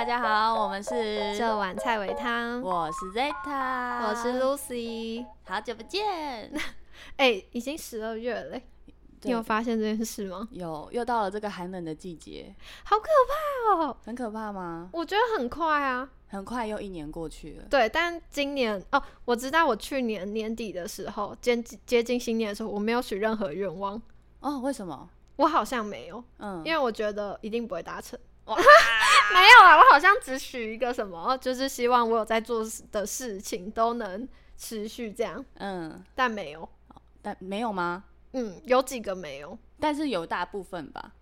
大家好，我们是这碗菜尾汤，我是 Zeta，我是 Lucy，好久不见。哎、已经十二月了欸，你有对发现这件事吗？有又到了这个寒冷的季节，好可怕哦！很可怕吗？我觉得很快啊。很快又一年过去了。对，但今年哦，我知道我去年年底的时候，接接近新年的时候，我没有许任何愿望，哦，为什么？我好像没有，嗯，因为我觉得一定不会达成。哇 没有啊，我好像只许一个什么，就是希望我有在做的事情都能持续这样，嗯，但没有。但没有吗？嗯，有几个没有。但是有大部分吧，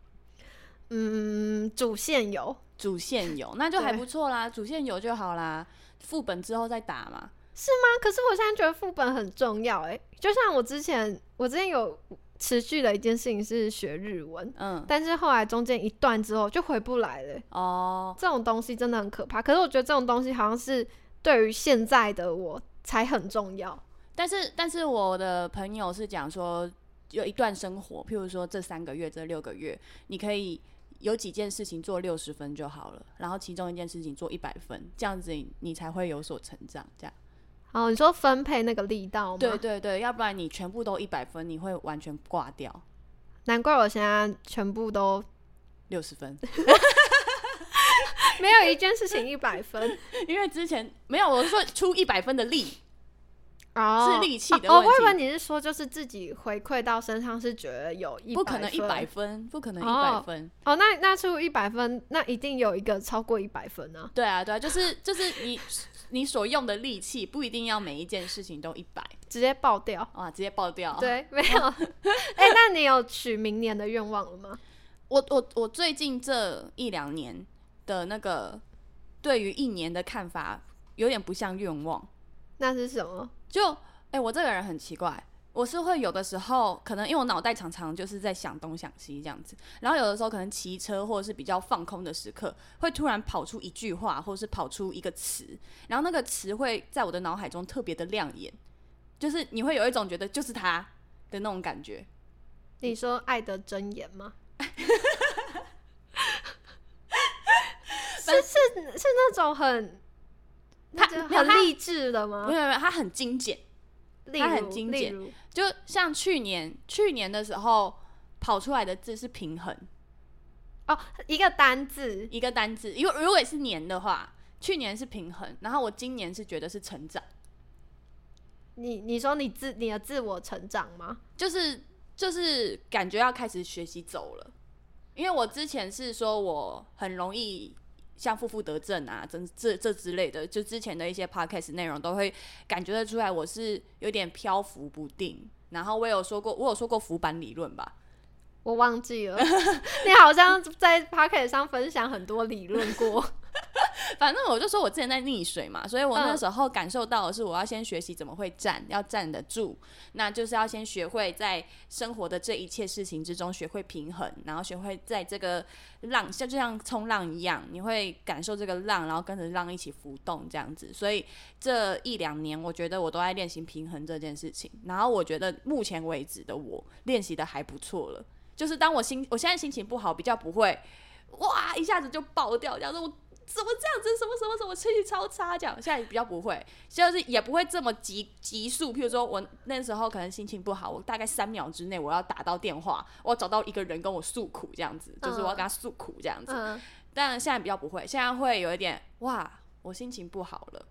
嗯，主线有，主线有，那就还不错啦，主线有就好啦，副本之后再打嘛。是吗，可是我现在觉得副本很重要哎，就像我之前，我之前有持续的一件事情是学日文，嗯，但是后来中间一段之后就回不来了欸。哦，这种东西真的很可怕。可是我觉得这种东西好像是对于现在的我才很重要。但是但是我的朋友是讲说，有一段生活，譬如说这三个月、这六个月，你可以有几件事情做六十分就好了，然后其中一件事情做一百分，这样子你你才会有所成长。这样，哦，你说分配那个力道吗？对，对对，要不然你全部都一百分，你会完全挂掉难怪我现在全部都六十分，没有一件事情一百分 因为之前没有，我是说出一百分的力，哦，是力气的哦。哦问题我以为你是说就是自己回馈到身上是觉得有一不可能一百分分，不可能一哦百分。哦，那那出一百分，那一定有一个超过一百分啊。对啊，对啊，就是就是你你所用的力气不一定要每一件事情都一百，直接爆掉。啊，直接爆掉。对，没有。哎、那你有许明年的愿望了吗？我我我最近这一两年的那个对于一年的看法，有点不像愿望。那是什么？就哎、我这个人很奇怪，我是会有的时候，可能因为我脑袋常常就是在想东想西这样子，然后有的时候可能骑车或者是比较放空的时刻，会突然跑出一句话，或者是跑出一个词，然后那个词会在我的脑海中特别的亮眼，就是你会有一种觉得就是它的那种感觉。你说爱的箴言吗？是是是那种很，他很励志的吗没？有没有，它很精简。例它很如精简就像去年去年的时候跑出来的字是平衡哦，一个单字一个单字，因为如果是年的话，去年是平衡，然后我今年是觉得是成长，你你说你自你的自我成长吗？就是就是感觉要开始学习走了，因为我之前是说我很容易。像负负得正啊，这这这之类的，就之前的一些 podcast 内容都会感觉得出来，我是有点漂浮不定。然后我有说过，我有说过浮板理论吧，我忘记了，你好像在 p o c k e t 上分享很多理论过。反正我就说我之前在溺水嘛，所以我那嗯时候感受到的是，我要先学习怎么会站，要站得住，那就是要先学会在生活的这一切事情之中学会平衡，然后学会在这个浪像就像冲浪一样，你会感受这个浪，然后跟着浪一起浮动这样子。所以这一两年，我觉得我都在练习平衡这件事情，然后我觉得目前为止的我练习的还不错了。就是当我心我现在心情不好，比较不会哇一下子就爆掉，这样子我。怎么这样子？什么什么什么，情绪超差，这样现在比较不会，就是也不会这么急急速。譬如说我那时候可能心情不好，我大概三秒之内我要打到电话，我要找到一个人跟我诉苦，这样子，就是我要跟他诉苦这样子。嗯，但现在比较不会，现在会有一点哇，我心情不好了。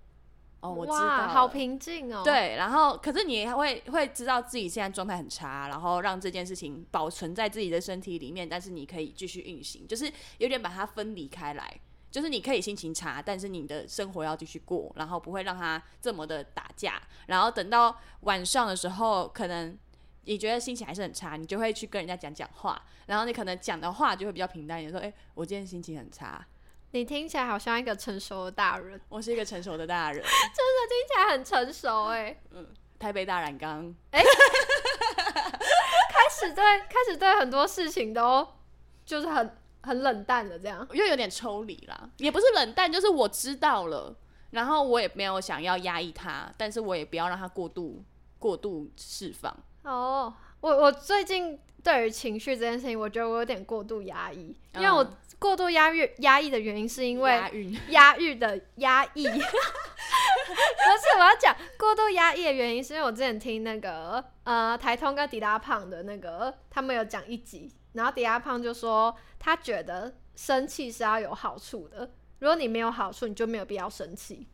哦，我知道好平静哦。，对，然后可是你还会会知道自己现在状态很差，然后让这件事情保存在自己的身体里面，但是你可以继续运行，就是有点把它分离开来。就是你可以心情差，但是你的生活要继续过，然后不会让他这么的打架。然后等到晚上的时候，可能你觉得心情还是很差，你就会去跟人家讲讲话，然后你可能讲的话就会比较平淡一点，说：“哎、我今天心情很差。你听起来好像一个成熟的大人，”我是一个成熟的大人，真的听起来很成熟哎。嗯台北大染缸。哎 开始对开始对很多事情都就是很很冷淡的这样。又有点抽离啦，也不是冷淡，就是我知道了，然后我也没有想要压抑他，但是我也不要让他过度过度释放。哦，我我最近对于情绪这件事情，我觉得我有点过度压抑，因为我嗯过度压抑压抑的原因是因为压抑 的压抑，不是我要讲过度压抑的原因，是因为我之前听那个呃台通跟迪拉胖的那个他们有讲一集，然后迪拉胖就说他觉得生气是要有好处的，如果你没有好处，你就没有必要生气。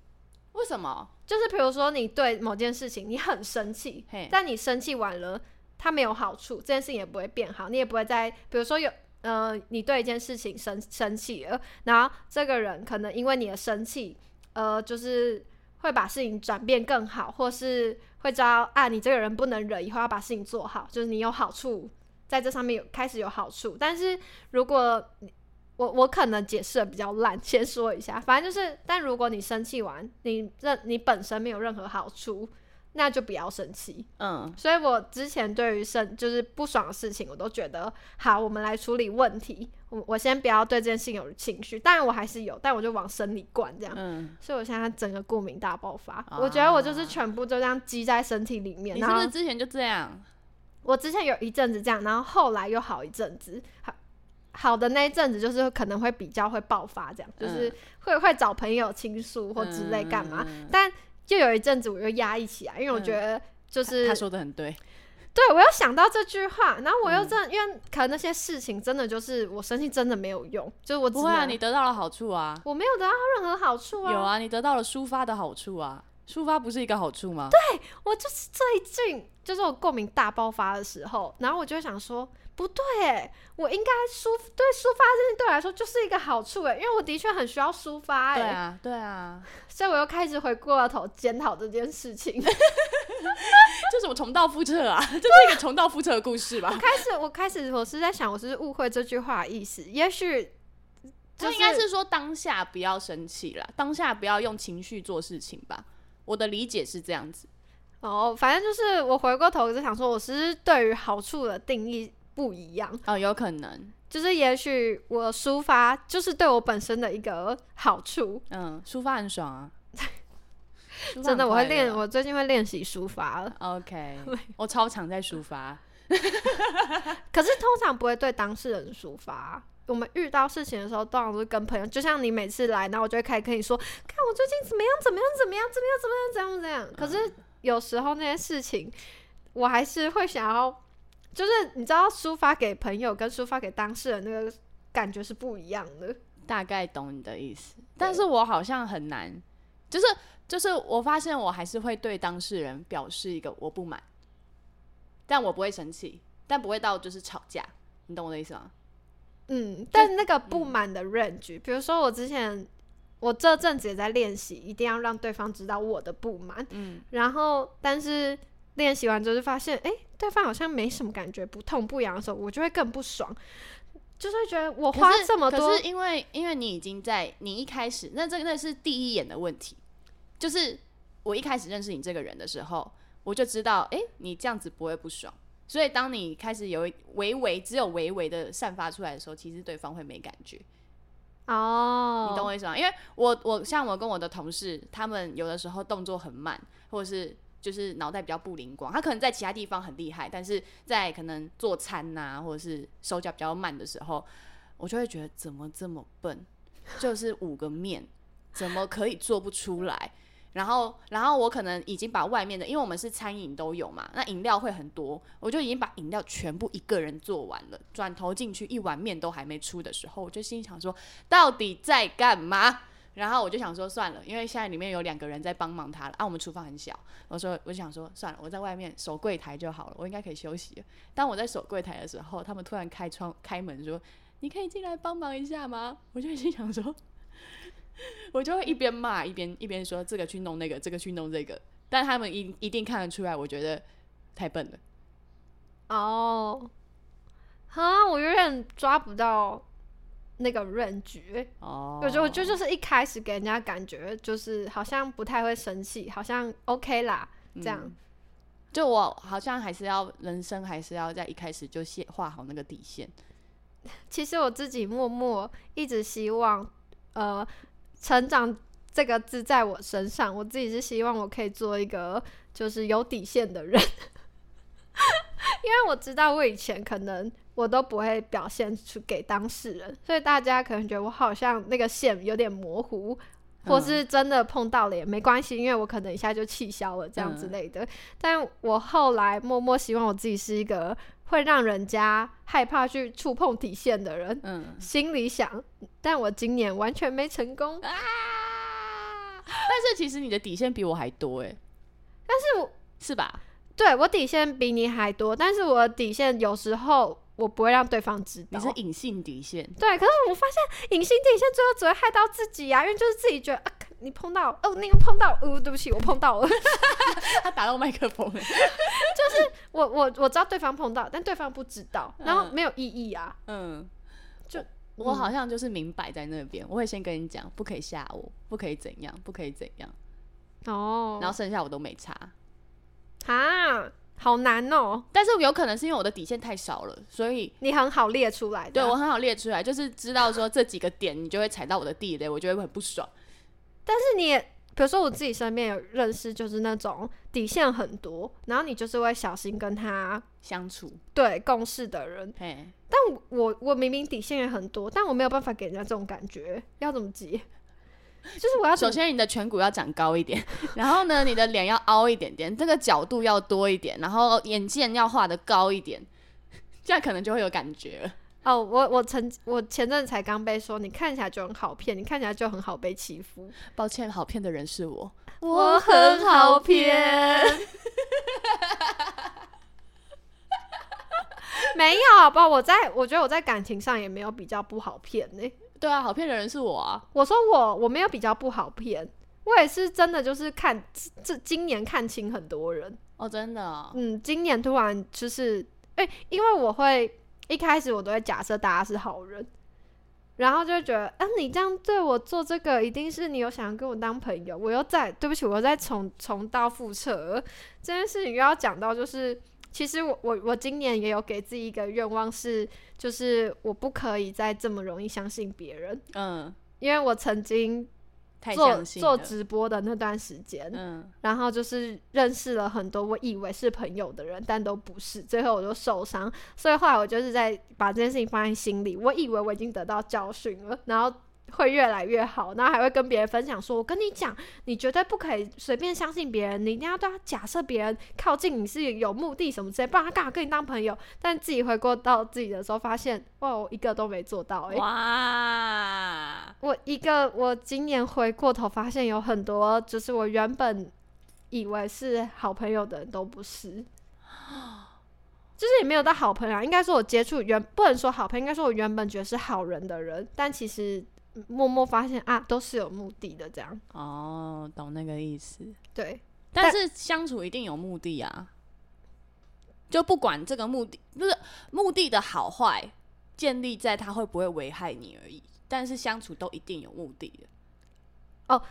为什么？就是比如说你对某件事情你很生气，但你生气完了，它没有好处，这件事情也不会变好，你也不会再比如说有呃，你对一件事情生生气了，然后这个人可能因为你的生气，呃，就是会把事情转变更好，或是会知道啊，你这个人不能忍，以后要把事情做好，就是你有好处在这上面有开始有好处，但是如果你我我可能解释的比较烂，先说一下，反正就是，但如果你生气完，你任你本身没有任何好处，那就不要生气。嗯所以我之前对于生就是不爽的事情，我都觉得好，我们来处理问题。我我先不要对这件事情有情绪，当然我还是有，但我就往生里灌这样。嗯，所以我现在整个过敏大爆发，啊我觉得我就是全部就这样积在身体里面。你是不是之前就这样？我之前有一阵子这样，然后后来又好一阵子，好好的那一阵子就是可能会比较会爆发，这样就是嗯。会会找朋友倾诉或之类干嘛，嗯。但就有一阵子我又压抑起来，因为我觉得就是、他说的很对，对我又想到这句话，然后我嗯。又真的、因为可能那些事情真的就是我生气真的没有用，就是我不会啊，你得到了好处啊，我没有得到任何好处啊，有啊，你得到了抒发的好处啊，抒发不是一个好处吗？对我就是最近就是我过敏大爆发的时候，然后我就想说，不对哎，我应该抒对抒发这对我来说就是一个好处哎，因为我的确很需要抒发哎，对啊，对啊，所以我又开始回过头检讨这件事情。就什么重蹈覆辙啊？这是一个重蹈覆辙的故事吧？开始我开始我是在想，我是误会这句话的意思，也许就就应该是说当下不要生气了，当下不要用情绪做事情吧。我的理解是这样子。哦，反正就是我回过头就想说，我其实对于好处的定义不一样，哦，有可能，就是也许我抒发就是对我本身的一个好处。嗯，抒发很爽啊。真的，我会练，我最近会练习抒发了。OK，我超常在抒发。可是通常不会对当事人抒发。我们遇到事情的时候，通常都是跟朋友，就像你每次来，然后我就会开始跟你说，看我最近怎么样，怎么样，怎么样，怎么样，怎么样，怎么样，怎样。可是有时候那些事情，我还是会想要，就是你知道，抒发给朋友跟抒发给当事人那个感觉是不一样的。大概懂你的意思，但是我好像很难，就是就是我发现我还是会对当事人表示一个我不满，但我不会生气，但不会到就是吵架，你懂我的意思吗？嗯，但那个不满的 range，、比如说我之前我这阵子也在练习，一定要让对方知道我的不满，嗯，然后但是练习完之后就发现，哎、对方好像没什么感觉，不痛不痒的时候，我就会更不爽，就是会觉得我花这么多可是因为因为你已经在你一开始，那这个那是第一眼的问题，就是我一开始认识你这个人的时候，我就知道，哎、你这样子不会不爽。所以当你开始有一微微只有微微的散发出来的时候，其实对方会没感觉。哦，你懂我意思吗？因为我我像我跟我的同事，他们有的时候动作很慢，或者是就是脑袋比较不灵光，他可能在其他地方很厉害，但是在可能做餐呐、或者是手脚比较慢的时候，我就会觉得怎么这么笨，就是五个面怎么可以做不出来？然后，然后我可能已经把外面的，因为我们是餐饮都有嘛，那饮料会很多，我就已经把饮料全部一个人做完了。转头进去一碗面都还没出的时候，我就心想说，到底在干嘛？然后我就想说算了，因为现在里面有两个人在帮忙他了啊，我们厨房很小，我说我就想说算了，我在外面守柜台就好了，我应该可以休息。当我在守柜台的时候，他们突然开窗开门说：“你可以进来帮忙一下吗？”我就心想说，我就会一边骂一边一边说这个去弄那个，这个去弄这个，但他们一一定看得出来，我觉得太笨了。哦，哈，我有点抓不到那个 range，哦，我觉得我就就是一开始给人家感觉就是好像不太会生气，好像 OK 啦，这样。嗯就我好像还是要人生还是要在一开始就先画好那个底线。其实我自己默默一直希望，呃，成长这个字在我身上，我自己是希望我可以做一个就是有底线的人，因为我知道我以前可能我都不会表现出给当事人，所以大家可能觉得我好像那个线有点模糊，或是真的碰到了也没关系，因为我可能一下就气消了这样之类的。但我后来默默希望我自己是一个会让人家害怕去触碰底线的人，嗯心里想，但我今年完全没成功。啊，但是其实你的底线比我还多哎，但是我是吧？对我底线比你还多，但是我的底线有时候我不会让对方知道你。是隐性底线，对，可是我发现隐性底线最后只会害到自己啊，因为就是自己觉得啊，你碰到哦，那个碰到，哦，对不起，我碰到了。他打到麦克风了，我我我知道对方碰到，但对方不知道，然后嗯没有意义啊。嗯，就我好像就是明摆在那边，我会先跟你讲，不可以吓我，不可以怎样，不可以怎样，哦，然后剩下我都没查。啊，好难哦，但是有可能是因为我的底线太少了，所以你很好列出来。对我很好列出来，就是知道说这几个点你就会踩到我的地雷，我就会很不爽。但是你也，比如说我自己身边有认识，就是那种底线很多，然后你就是会小心跟他相处，对共事的人。嘿，但我我我明明底线也很多，但我没有办法给人家这种感觉，要怎么接？就是我要首先你的颧骨要长高一点，然后呢，你的脸要凹一点点，这个角度要多一点，然后眼线要画的高一点，这样可能就会有感觉了。哦，我我曾我前阵子才刚被说，你看起来就很好骗，你看起来就很好被欺负。抱歉，好骗的人是我，我很好骗。没有，好不好？我在我觉得我在感情上也没有比较不好骗呢、对啊，好骗的人是我啊。我说我我没有比较不好骗，我也是真的就是看这这今年看清很多人。哦，真的哦、嗯，今年突然就是，哎、因为我会一开始我都会假设大家是好人，然后就会觉得，啊，你这样对我做这个，一定是你有想要跟我当朋友。我又在，对不起，我又在重重蹈覆辙。这件事情又要讲到，就是其实我我我今年也有给自己一个愿望是，就是我不可以再这么容易相信别人，嗯，因为我曾经太做做直播的那段时间，嗯，然后就是认识了很多我以为是朋友的人，但都不是，最后我就受伤，所以后来我就是在把这件事情放在心里，我以为我已经得到教训了，然后会越来越好，然后还会跟别人分享说，我跟你讲，你绝对不可以随便相信别人，你一定要对他假设别人靠近你是有目的什么之类，不然他干嘛跟你当朋友？但自己回过到自己的时候，发现哇，我一个都没做到、欸，哇，我一个，我今年回过头发现有很多，就是我原本以为是好朋友的人都不是，就是也没有到好朋友啊。应该说，我接触原不能说好朋友，应该说我原本觉得是好人的人，但其实默默发现啊，都是有目的的。这样哦，懂那个意思。对，但是相处一定有目的啊，就不管这个目的，就是目的的好坏，建立在他会不会危害你而已。但是相处都一定有目的的。哦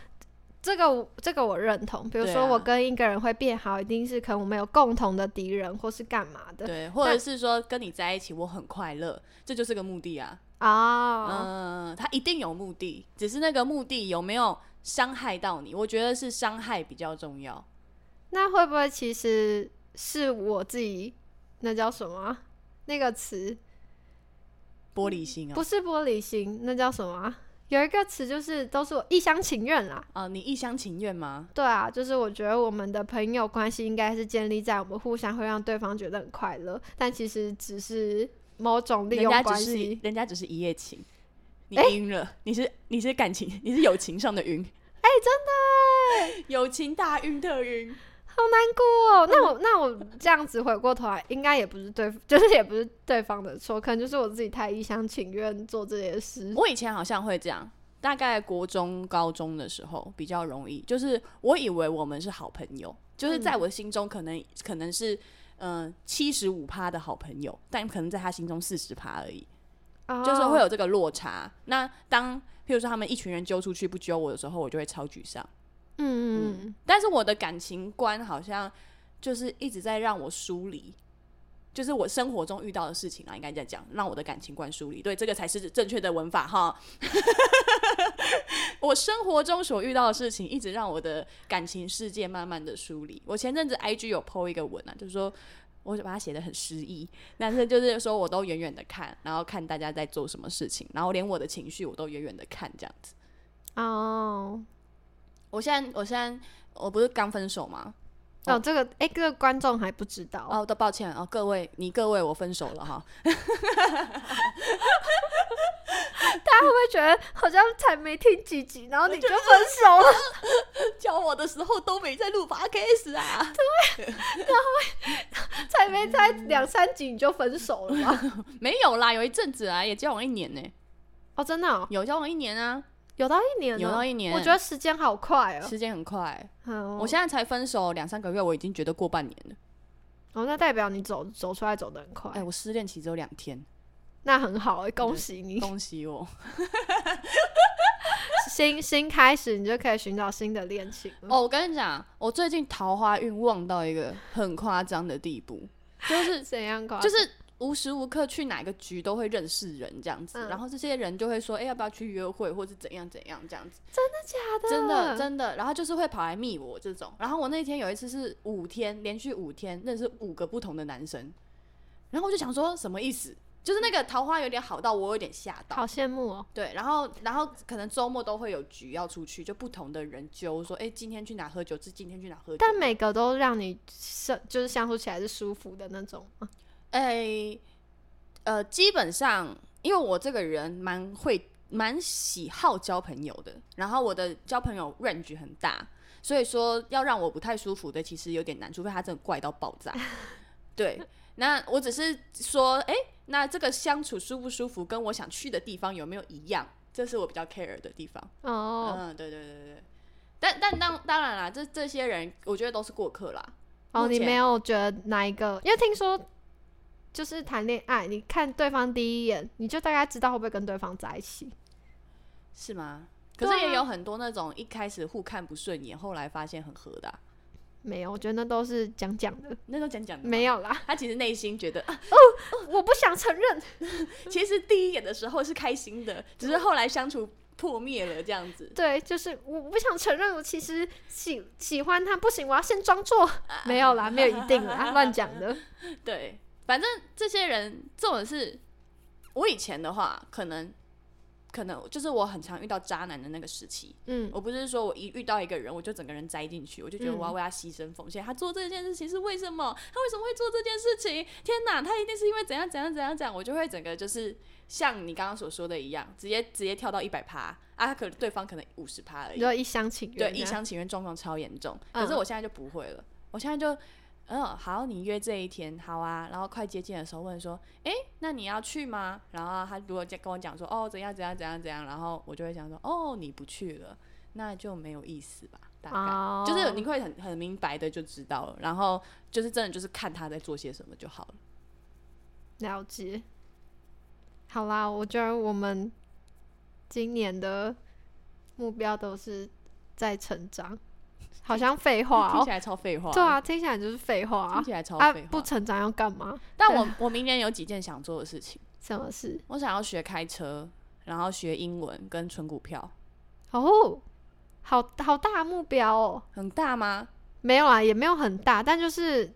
这个这个我认同。比如说，我跟一个人会变好，一定是可能我们有共同的敌人，或是干嘛的对，或者是说跟你在一起我很快乐，这就是个目的啊。啊。嗯，他一定有目的，只是那个目的有没有伤害到你？我觉得是伤害比较重要。那会不会其实是我自己？那叫什么啊、那个词玻璃心啊、不是玻璃心，那叫什么啊、有一个词就是都是我一厢情愿啦。啊，你一厢情愿吗？对啊，就是我觉得我们的朋友关系应该是建立在我们互相会让对方觉得很快乐，但其实只是某种利用关家只是系。人家只是一夜情，你欸晕了，你是你是感情，你是友情上的晕，哎、真的 欸友情大晕特晕。好难过哦。那我那我这样子回过头来，应该也不是对，就是也不是对方的错，可能就是我自己太一厢情愿做这些事。我以前好像会这样，大概国中、高中的时候比较容易，就是我以为我们是好朋友，就是在我心中可能、可能是嗯七十五趴的好朋友，但可能在他心中四十趴而已，就是会哦有这个落差。那当譬如说他们一群人揪出去不揪我的时候，我就会超沮丧。嗯嗯嗯，但是我的感情观好像就是一直在让我疏离，就是我生活中遇到的事情啊，应该这样讲，让我的感情观梳理。对，这个才是正确的文法哈。我生活中所遇到的事情，一直让我的感情世界慢慢的梳理。我前阵子 IG 有 PO 一个文啊，就是说我就把它写的很诗意，但是就是说我都远远的看，然后看大家在做什么事情，然后连我的情绪我都远远的看，这样子。哦我现在我现在我不是刚分手吗？哦，这个哎，这个观众还不知道，哦，都抱歉哦，各位你各位我分手了哈。大家会不会觉得好像才没听几集，然后你就分手了？教我的时候都没在录 podcast 啊，才没才两三集你就分手了吗？没有啦，有一阵子啊，也交往一年呢、哦，真的哦，有交往一年啊，有到一年，有到一年我觉得时间好快哦。时间很快。嗯，我现在才分手两三个月，我已经觉得过半年了。哦，那代表你走走出来走得很快，哎、我失恋期只有两天，那很好哎，恭喜你，恭喜我。新新开始，你就可以寻找新的恋情。哦，我跟你讲，我最近桃花运旺到一个很夸张的地步，就是 怎样搞？就是无时无刻去哪个局都会认识人这样子，嗯。然后这些人就会说，哎、要不要去约会，或是怎样怎样这样子，真的假的，真的真的，然后就是会跑来密我这种，然后我那天有一次是五天连续五天认识五个不同的男生，然后我就想说什么意思？就是那个桃花有点好到我有点吓到，好羡慕哦。对，然后然后可能周末都会有局要出去，就不同的人揪说，哎、今天去哪喝酒，是今天去哪喝酒，但每个都让你相就是相处起来是舒服的那种吗。诶、呃，基本上，因为我这个人蛮会、蛮喜好交朋友的，然后我的交朋友 range 很大，所以说要让我不太舒服的，其实有点难，除非他真的怪到爆炸。对，那我只是说，诶，那这个相处舒不舒服，跟我想去的地方有没有一样，这是我比较 care 的地方。哦、对对对对。但但当当然啦，这这些人我觉得都是过客啦。哦，你没有觉得哪一个？因为听说就是谈恋爱，你看对方第一眼，你就大概知道会不会跟对方在一起。是吗？可是也有很多那种一开始互看不顺眼，后来发现很合的啊、没有，我觉得那都是讲讲的，那都讲讲的。没，有啦，他其实内心觉得，啊我不想承认。其实第一眼的时候是开心的，只是后来相处破灭了这样子。对，就是我不想承认，我其实喜喜欢他，不行，我要先装作没有啦，没有一定啦，乱讲的。对，反正这些人这种是，我以前的话，可能可能就是我很常遇到渣男的那个时期。嗯，我不是说我一遇到一个人，我就整个人栽进去，我就觉得嗯我要为他牺牲奉献。他做这件事情是为什么？他为什么会做这件事情？天哪，他一定是因为怎样怎样怎样怎样，我就会整个就是像你刚刚所说的一样，直接直接跳到一百趴啊，可能对方可能五十趴而已，你就一厢情愿，对，一厢情愿状况超严重。嗯可是我现在就不会了，我现在就。嗯，好，你约这一天，好啊。然后快接近的时候问说，诶，那你要去吗？然后他如果跟我讲说，哦，怎样怎样怎样怎样，然后我就会想说，哦，你不去了，那就没有意思吧，大概。哦，就是你会很很明白的就知道了，然后就是真的就是看他在做些什么就好了。了解。好啦，我觉得我们今年的目标都是在成长，好像废话哦 听起。来超废话。对啊，，听起来就是废话啊听。起来超啊，废话。不成长要干嘛？但我我明年有几件想做的事情，什么事？我想要学开车，然后学英文跟存股票，哦，好好大目标哦。很大吗？没有啊，也没有很大，但就是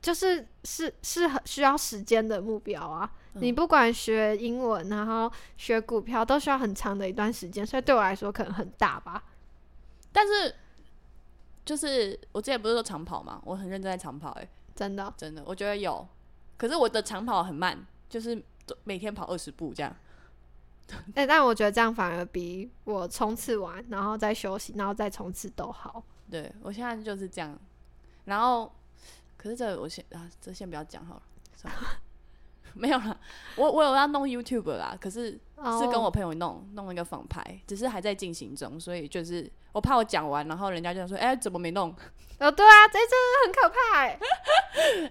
就是是是很需要时间的目标啊。你嗯不管学英文，然后学股票，都需要很长的一段时间，所以对我来说可能很大吧。但是就是我之前不是说长跑嘛，我很认真在长跑、欸，真的，真的，我觉得有。可是我的长跑很慢，就是每天跑二十步这样。哎、但我觉得这样反而比我冲刺完，然后再休息，然后再冲刺都好。对我现在就是这样，然后可是这我先啊，这先不要讲好了，算了 没有了，我我有要弄 YouTube 啦，可是是跟我哦朋友弄弄一个仿牌，只是还在进行中，所以就是我怕我讲完，然后人家就说，哎、怎么没弄？哦，对啊，这真的很可怕哎。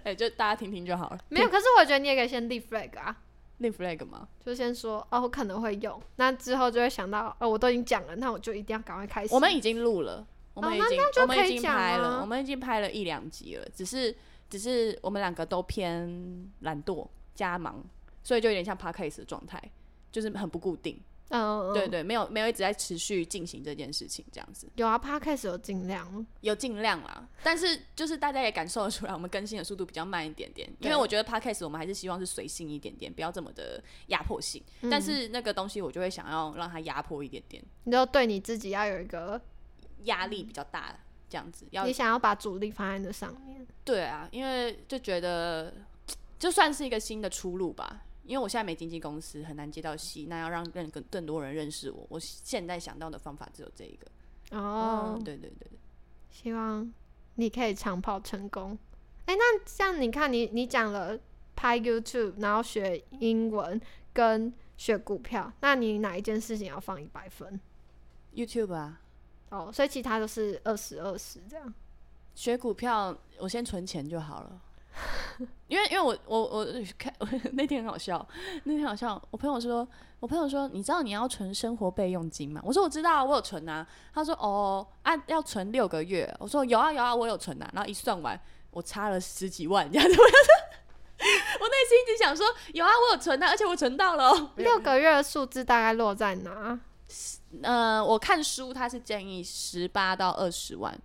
哎、就大家听听就好了。没有，可是我觉得你也可以先立 flag 啊，立 flag 吗？就先说哦，我可能会用，那之后就会想到哦，我都已经讲了，那我就一定要赶快开始。我们已经录了，我们已经、我们已经拍了，啊我们已经拍了一两集了，只是只是我们两个都偏懒惰加忙，所以就有点像 podcast 的状态，就是很不固定。嗯，对对，没有没有一直在持续进行这件事情，这样子有啊，Podcast 有尽量，有尽量啦，但是就是大家也感受得出来，我们更新的速度比较慢一点点，因为我觉得 podcast 我们还是希望是随性一点点，不要这么的压迫性，但是那个东西我就会想要让它压迫一点点，你就对你自己要有一个，压力比较大，这样子要你想要把主力放在那上面。对啊，因为就觉得 就算是一个新的出路吧。因为我现在没经纪公司，很难接到戏，那要让更更更多人认识我，我现在想到的方法只有这一个。哦，嗯，对对对对，希望你可以长跑成功。哎、那像你看你，你讲了拍 YouTube，然后学英文跟学股票，那你哪一件事情要放一百分？YouTube 啊，哦，所以其他都是二十二十这样。学股票，我先存钱就好了。因为因为我我我看 那天很好笑，那天好笑，我朋友说，我朋友说，你知道你要存生活备用金吗？我说我知道啊，我有存啊。他说哦啊，要存六个月。我说有啊有啊，我有存啊。然后一算完，我差了十几万这样子。我内心一直想说，有啊，我有存啊，而且我存到了哦。六个月的数字大概落在哪？呃，我看书他是建议十八到二十万，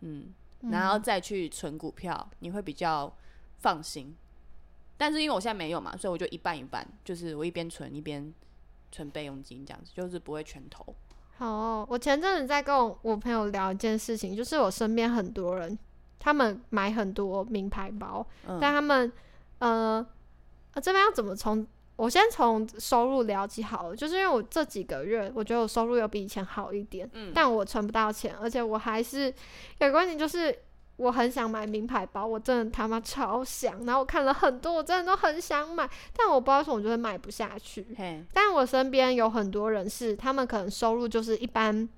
嗯，然后再去存股票，你会比较放心。但是因为我现在没有嘛，所以我就一半一半，就是我一边存一边存备用金，这样子就是不会全投。好哦、我前阵子在跟我我朋友聊一件事情，就是我身边很多人，他们买很多名牌包，嗯但他们呃，呃这边要怎么从？我先从收入聊起好了，就是因为我这几个月，我觉得我收入有比以前好一点，嗯但我存不到钱，而且我还是有个问题，就是我很想买名牌包，我真的他妈超想，然后我看了很多，我真的都很想买，但我不知道为什么我就会买不下去。嘿，但我身边有很多人是，他们可能收入就是一般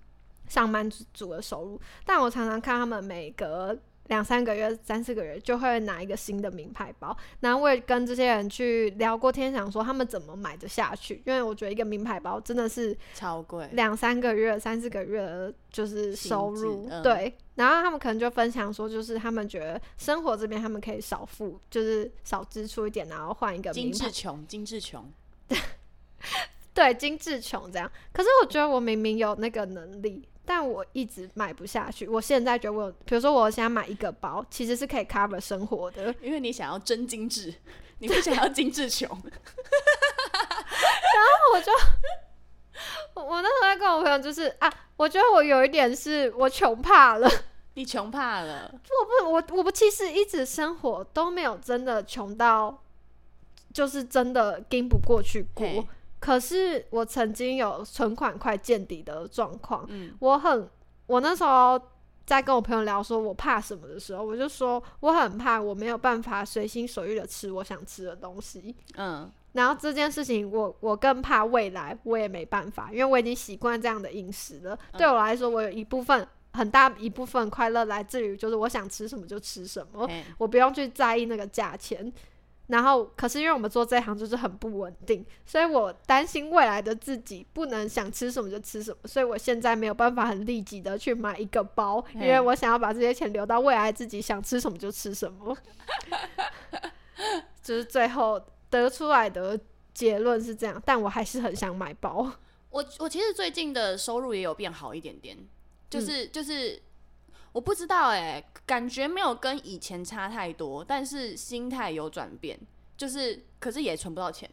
上班族的收入，但我常常看他们每隔两三个月、三四个月就会拿一个新的名牌包，然后我也跟这些人去聊过天，想说他们怎么买得下去，因为我觉得一个名牌包真的是超贵。两三个月、三四个月就是收入，嗯对。然后他们可能就分享说，就是他们觉得生活这边他们可以少付，就是少支出一点，然后换一个精名牌致穷，精致穷，对，精致穷这样。可是我觉得我明明有那个能力，但我一直买不下去。我现在觉得我有，比如说我现在买一个包，其实是可以 cover 生活的。因为你想要真精致，你不想要精致穷。然后我就我我那时候在跟我朋友就是啊，我觉得我有一点是我穷怕了。你穷怕了，我不，我我不，其实一直生活都没有真的穷到，就是真的跟不过去过嘿。可是我曾经有存款快见底的状况，嗯我很，我那时候在跟我朋友聊说我怕什么的时候，我就说我很怕我没有办法随心所欲的吃我想吃的东西。嗯，然后这件事情我，我更怕未来我也没办法，因为我已经习惯这样的饮食了。对我来说，我有一部分很大一部分快乐来自于就是我想吃什么就吃什么，我不用去在意那个价钱。然后，可是因为我们做这一行就是很不稳定，所以我担心未来的自己不能想吃什么就吃什么，所以我现在没有办法很立即的去买一个包，因为我想要把这些钱留到未来自己想吃什么就吃什么。就是最后得出来的结论是这样，但我还是很想买包。我我其实最近的收入也有变好一点点，就是、就是我不知道哎、感觉没有跟以前差太多，但是心态有转变，就是可是也存不到钱。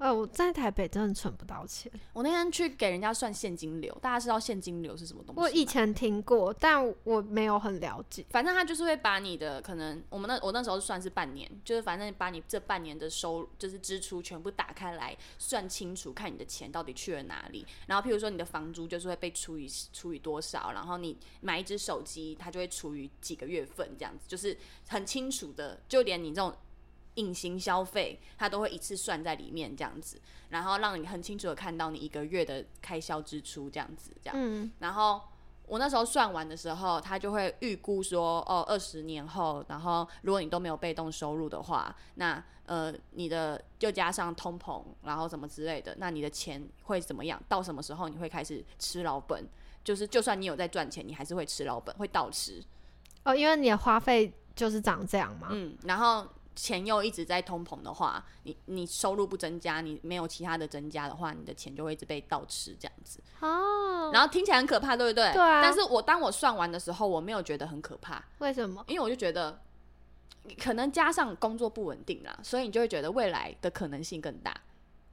呃，我在台北真的存不到钱，我那天去给人家算现金流，大家知道现金流是什么东西？我以前听过，但我没有很了解。反正他就是会把你的可能，我们那我那时候算是半年，就是反正把你这半年的收就是支出全部打开来算清楚，看你的钱到底去了哪里。然后譬如说你的房租就是会被除以除以多少，然后你买一只手机，它就会除以几个月份这样子，就是很清楚的，就连你这种。隐形消费，它都会一次算在里面这样子，然后让你很清楚的看到你一个月的开销支出这样子，这样。嗯，然后我那时候算完的时候，他就会预估说，哦，二十年后，然后如果你都没有被动收入的话，那呃，你的就加上通膨，然后什么之类的，那你的钱会怎么样？到什么时候你会开始吃老本？就是就算你有在赚钱，你还是会吃老本，会倒吃。哦，因为你的花费就是长这样嘛。嗯，然后钱又一直在通膨的话，你你收入不增加，你没有其他的增加的话，你的钱就会一直被倒吃这样子。哦，然后听起来很可怕，对不对？对啊但是我当我算完的时候，我没有觉得很可怕，为什么？因为我就觉得，可能加上工作不稳定啦，所以你就会觉得未来的可能性更大。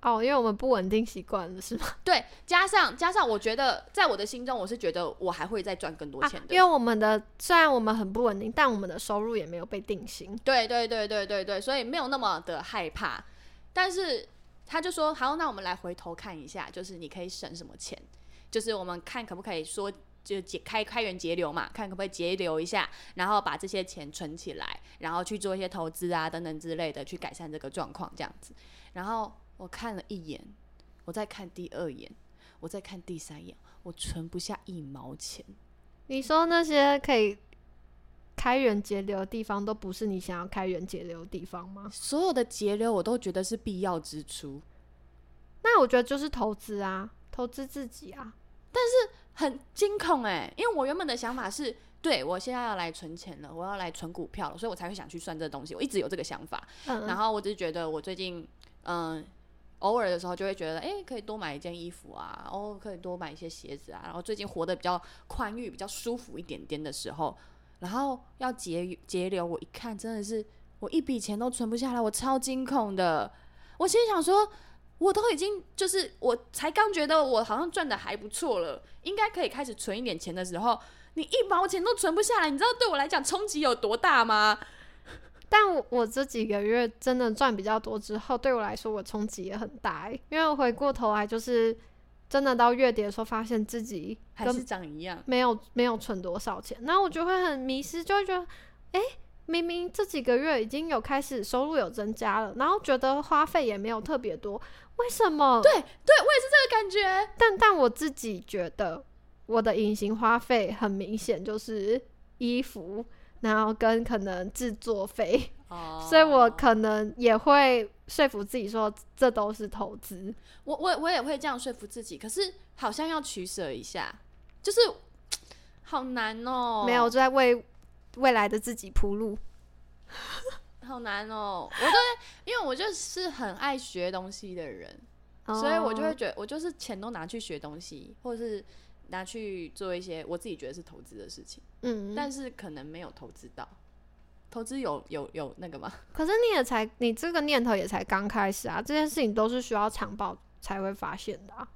哦，因为我们不稳定习惯了，是吗？对，加上加上，我觉得在我的心中，我是觉得我还会再赚更多啊钱，的。因为我们的虽然我们很不稳定，但我们的收入也没有被定型。对对对对对对，所以没有那么的害怕。但是他就说，好，那我们来回头看一下，就是你可以省什么钱，就是我们看可不可以说。就解开开源节流嘛，看可不可以节流一下，然后把这些钱存起来，然后去做一些投资啊等等之类的，去改善这个状况这样子。然后我看了一眼，我再看第二眼，我再看第三眼，我存不下一毛钱。你说那些可以开源节流的地方，都不是你想要开源节流的地方吗？所有的节流我都觉得是必要支出，那我觉得就是投资啊，投资自己啊。但是很惊恐哎、因为我原本的想法是，对我现在要来存钱了，我要来存股票了，所以我才会想去算这东西。我一直有这个想法，嗯，然后我只是觉得我最近，嗯、偶尔的时候就会觉得，哎、可以多买一件衣服啊，哦，可以多买一些鞋子啊。然后最近活得比较宽裕、比较舒服一点点的时候，然后要节节流，我一看真的是我一笔钱都存不下来，我超惊恐的。我心里想说，我都已经就是我才刚觉得我好像赚的还不错了，应该可以开始存一点钱的时候，你一毛钱都存不下来，你知道对我来讲冲击有多大吗？但我我这几个月真的赚比较多之后，对我来说我冲击也很大、欸，因为我回过头来就是真的到月底的时候，发现自己跟还是长一样？没有没有存多少钱，然后我就会很迷失，就会觉得，哎、明明这几个月已经有开始收入有增加了，然后觉得花费也没有特别多，为什么？对对，我也是这个感觉。但但我自己觉得我的隐形花费很明显就是衣服，然后跟可能制作费，哦所以我可能也会说服自己说这都是投资。我我我也会这样说服自己，可是好像要取舍一下，就是 好难哦。没有，就在为未来的自己铺路。好难哦。我因为我就是很爱学东西的人，所以我就会哦觉得，我就是钱都拿去学东西，或者是拿去做一些我自己觉得是投资的事情，嗯，但是可能没有投资到。投资有有有那个吗？可是你也才，你这个念头也才刚开始啊，这件事情都是需要长报才会发现的啊。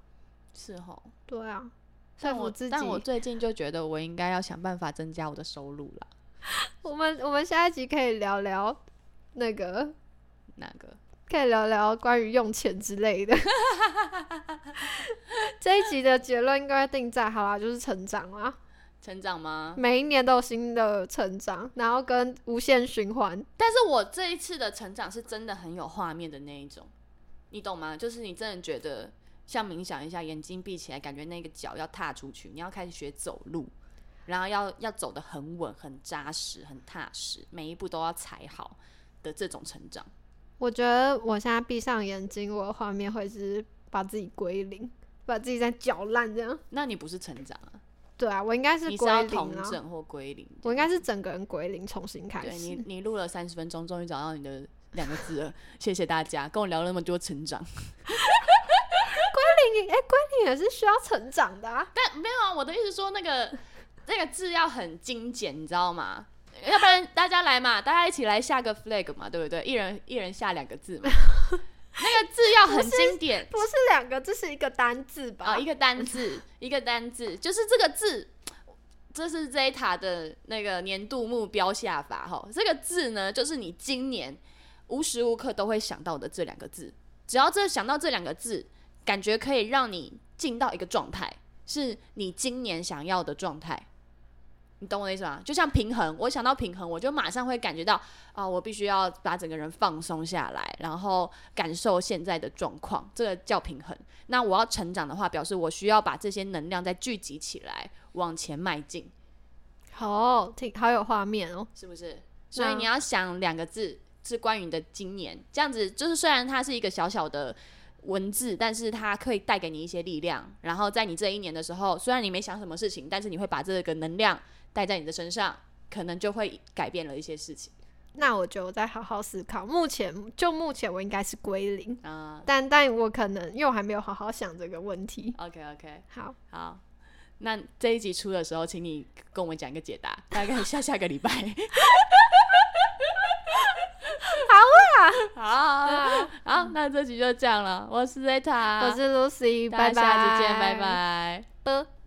是哦，对啊，说但我服自己。但我最近就觉得我应该要想办法增加我的收入啦。我们我们下一集可以聊聊那个，那个可以聊聊关于用钱之类的。这一集的结论应该定在好啦，就是成长啦，成长吗？每一年都有新的成长，然后跟无限循环。但是我这一次的成长是真的很有画面的那一种，你懂吗？就是你真的觉得像冥想一下，眼睛闭起来，感觉那个脚要踏出去，你要开始学走路，然后要要走得很稳、很扎实、很踏实，每一步都要踩好的这种成长。我觉得我现在闭上眼睛，我的画面会是把自己归零，把自己在搅烂这样。那你不是成长啊，对啊，我应该是你是要归零啊，同整或归零。我应该是整个人归零，重新开对你始。你录了三十分钟，终于找到你的两个字了，谢谢大家，跟我聊了那么多成长。你哎，归零也是需要成长的啊。但没有啊，我的意思说那个那个字要很精简，你知道吗？要不然大家来嘛，大家一起来下个 flag 嘛，对不对？一人一人下两个字嘛，那个字要很经典不是两个，这是一个单字吧？啊、一个单字，一个单字，就是这个字。这是 Zeta 的那个年度目标下法哈，这个字呢，就是你今年无时无刻都会想到的这两个字。只要这想到这两个字，感觉可以让你进到一个状态，是你今年想要的状态。你懂我的意思吗？就像平衡，我想到平衡，我就马上会感觉到啊，我必须要把整个人放松下来，然后感受现在的状况，这个叫平衡。那我要成长的话，表示我需要把这些能量再聚集起来，往前迈进，好，挺好有画面哦。是不是？所以你要想两个字是关于你的今年，这样子就是虽然它是一个小小的文字，但是它可以带给你一些力量。然后在你这一年的时候，虽然你没想什么事情，但是你会把这个能量带在你的身上，可能就会改变了一些事情。那我就再好好思考。目前就目前我应该是归零，啊、但但我可能因为我还没有好好想这个问题。o k OK，好，好。那这一集出的时候，请你跟我们讲一个解答，大概下下个礼拜。好啊，好，好，那这集就这样了。我是 Zeta，我是 Lucy，拜拜，下集见，拜拜。拜。